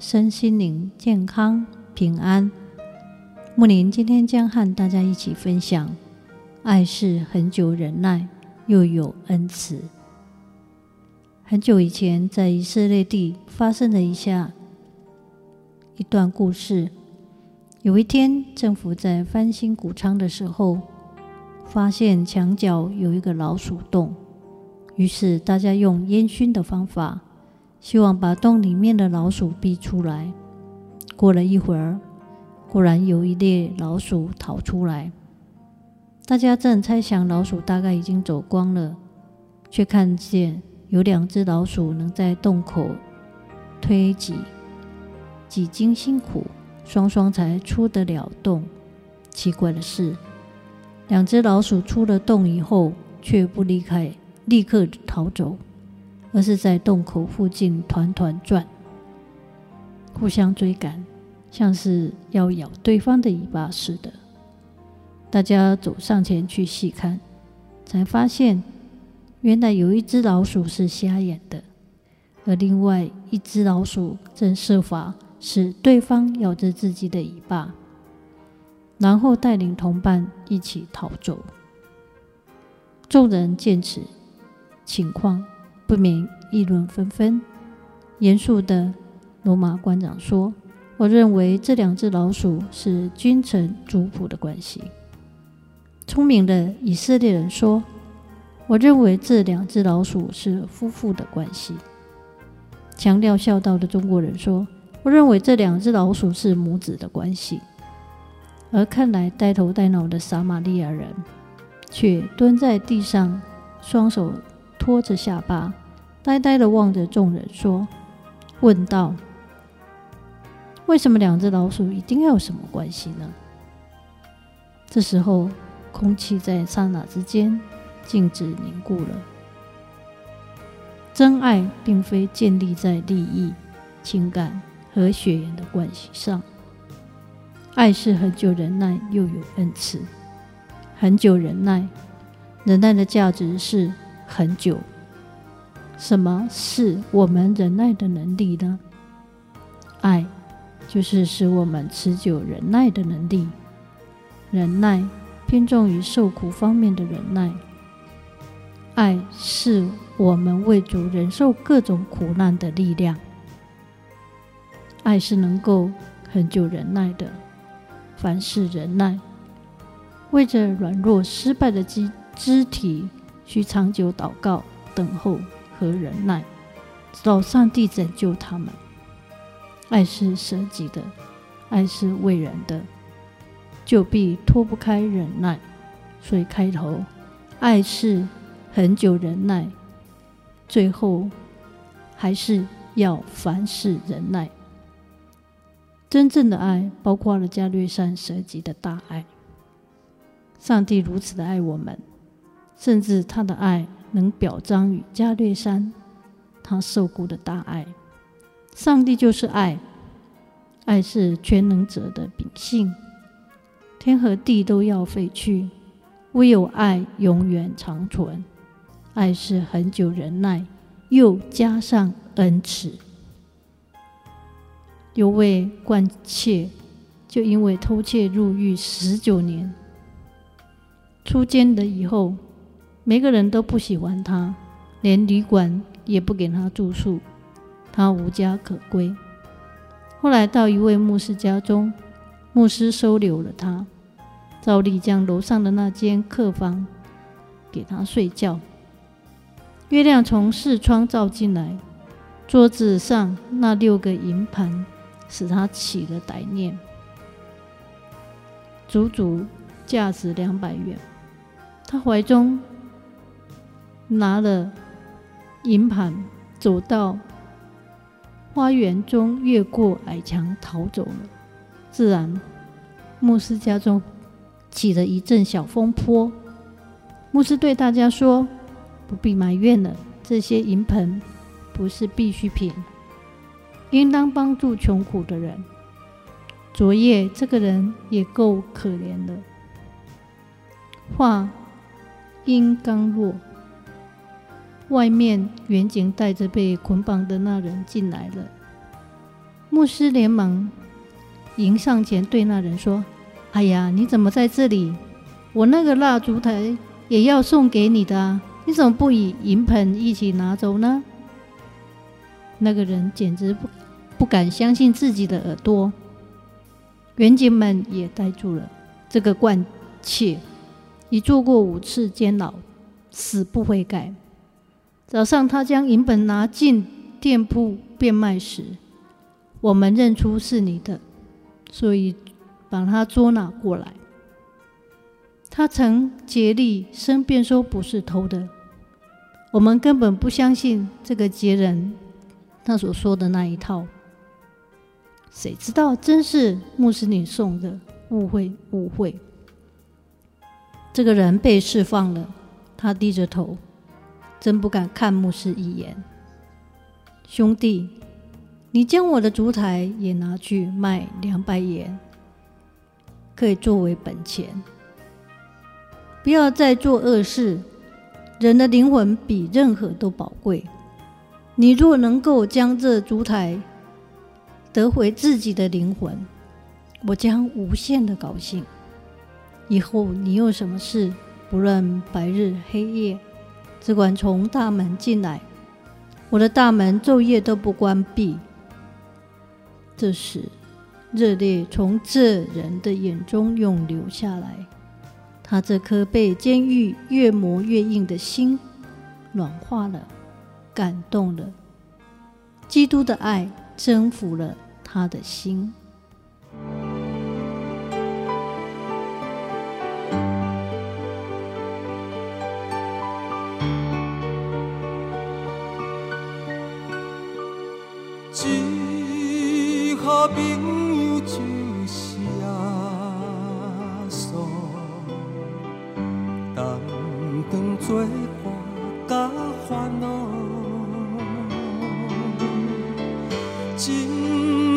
身心灵健康平安。木林今天将和大家一起分享：爱是恒久忍耐，又有恩慈。很久以前，在以色列地发生了一下一段故事。有一天，政府在翻新谷仓的时候，发现墙角有一个老鼠洞，于是大家用烟熏的方法。希望把洞里面的老鼠逼出来。过了一会儿，果然有一列老鼠逃出来。大家正猜想老鼠大概已经走光了，却看见有两只老鼠能在洞口推挤，几经辛苦，双双才出得了洞。奇怪的是，两只老鼠出了洞以后，却不离开，立刻逃走。而是在洞口附近团团转，互相追赶，像是要咬对方的尾巴似的。大家走上前去细看，才发现原来有一只老鼠是瞎眼的，而另外一只老鼠正设法使对方咬着自己的尾巴，然后带领同伴一起逃走。众人见此情况，不免议论纷纷。严肃的罗马官长说：“我认为这两只老鼠是君臣主仆的关系。”聪明的以色列人说：“我认为这两只老鼠是夫妇的关系。”强调孝道的中国人说：“我认为这两只老鼠是母子的关系。”而看来呆头呆脑的撒玛利亚人，却蹲在地上，双手托着下巴。呆呆地望着众人说：“问道，为什么两只老鼠一定要有什么关系呢？”这时候，空气在刹那之间静止凝固了。真爱并非建立在利益、情感和血缘的关系上，爱是恒久忍耐，又有恩慈。恒久忍耐，忍耐的价值是恒久。什么是我们忍耐的能力呢？爱就是使我们持久忍耐的能力。忍耐偏重于受苦方面的忍耐。爱是我们为主忍受各种苦难的力量。爱是能够恒久忍耐的，凡事忍耐，为着软弱失败的肢肢体，需长久祷告等候。和忍耐，直到上帝拯救他们。爱是舍己的，爱是为人的，就必脱不开忍耐。所以开头，爱是恒久忍耐，最后还是要凡事忍耐。真正的爱包括了加略山舍己的大爱。上帝如此的爱我们，甚至他的爱。能表彰与加略山他受雇的大爱。上帝就是爱，爱是全能者的秉性。天和地都要废去，唯有爱永远长存。爱是恒久忍耐，又加上恩慈。有位惯窃，就因为偷窃入狱十九年，出监了以后。每个人都不喜欢他，连旅馆也不给他住宿，他无家可归。后来到一位牧师家中，牧师收留了他，照例将楼上的那间客房给他睡觉。月亮从四窗照进来，桌子上那六个银盘使他起了歹念，足足价值两百元。他怀中。拿了银盘，走到花园中，越过矮墙逃走了。自然，牧师家中起了一阵小风波。牧师对大家说：“不必埋怨了，这些银盆不是必需品，应当帮助穷苦的人。昨夜这个人也够可怜了。”话音刚落，外面远景带着被捆绑的那人进来了。牧师连忙迎上前，对那人说：“哎呀，你怎么在这里？我那个蜡烛台也要送给你的啊，你怎么不与银盆一起拿走呢？”那个人简直不不敢相信自己的耳朵，员警们也呆住了。这个惯窃已做过五次监牢，死不悔改。早上他将银本拿进店铺变卖时，我们认出是你的，所以把他捉拿过来。他曾竭力申辩说不是偷的，我们根本不相信这个劫人他所说的那一套。谁知道真是穆斯林送的？误会，误会。这个人被释放了，他低着头，真不敢看牧师一眼。兄弟，你将我的烛台也拿去卖两百元，可以作为本钱。不要再做恶事，人的灵魂比任何都宝贵。你若能够将这烛台得回自己的灵魂，我将无限的高兴。以后你有什么事，不论白日黑夜，只管从大门进来，我的大门昼夜都不关闭。这时，热泪从这人的眼中涌流下来，他这颗被监狱越磨越硬的心软化了，感动了，基督的爱征服了他的心。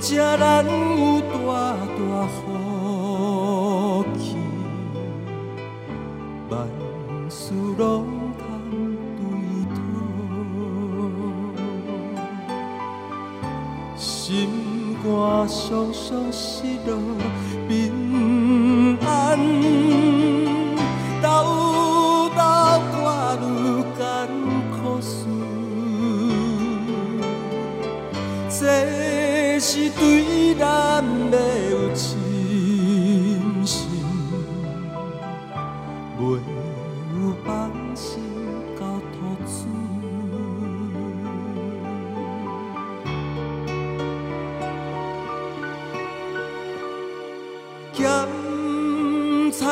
真正难有大大福气，万事拢通对讨，心。肝酸酸失落，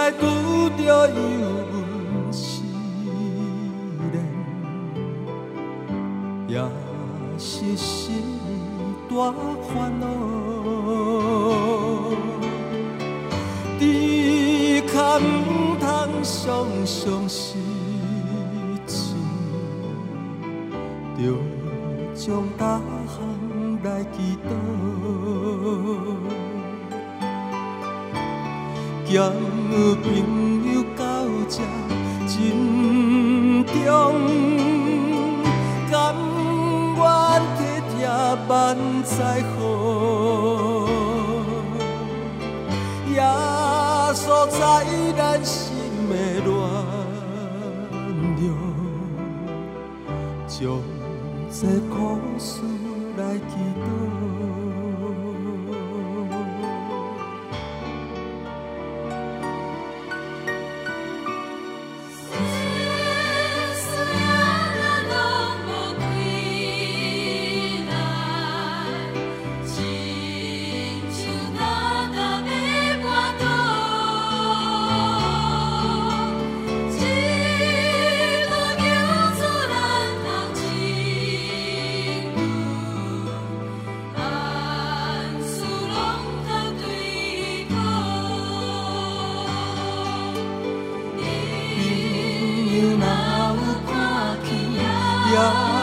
咸菜拄着油温思念，也是心大烦恼。只可唔通常常失志，着将大项来祈祷。交朋友到这珍重，甘愿体贴万载好，耶稣在咱心的暖流，将这苦事来祈祷。Oh.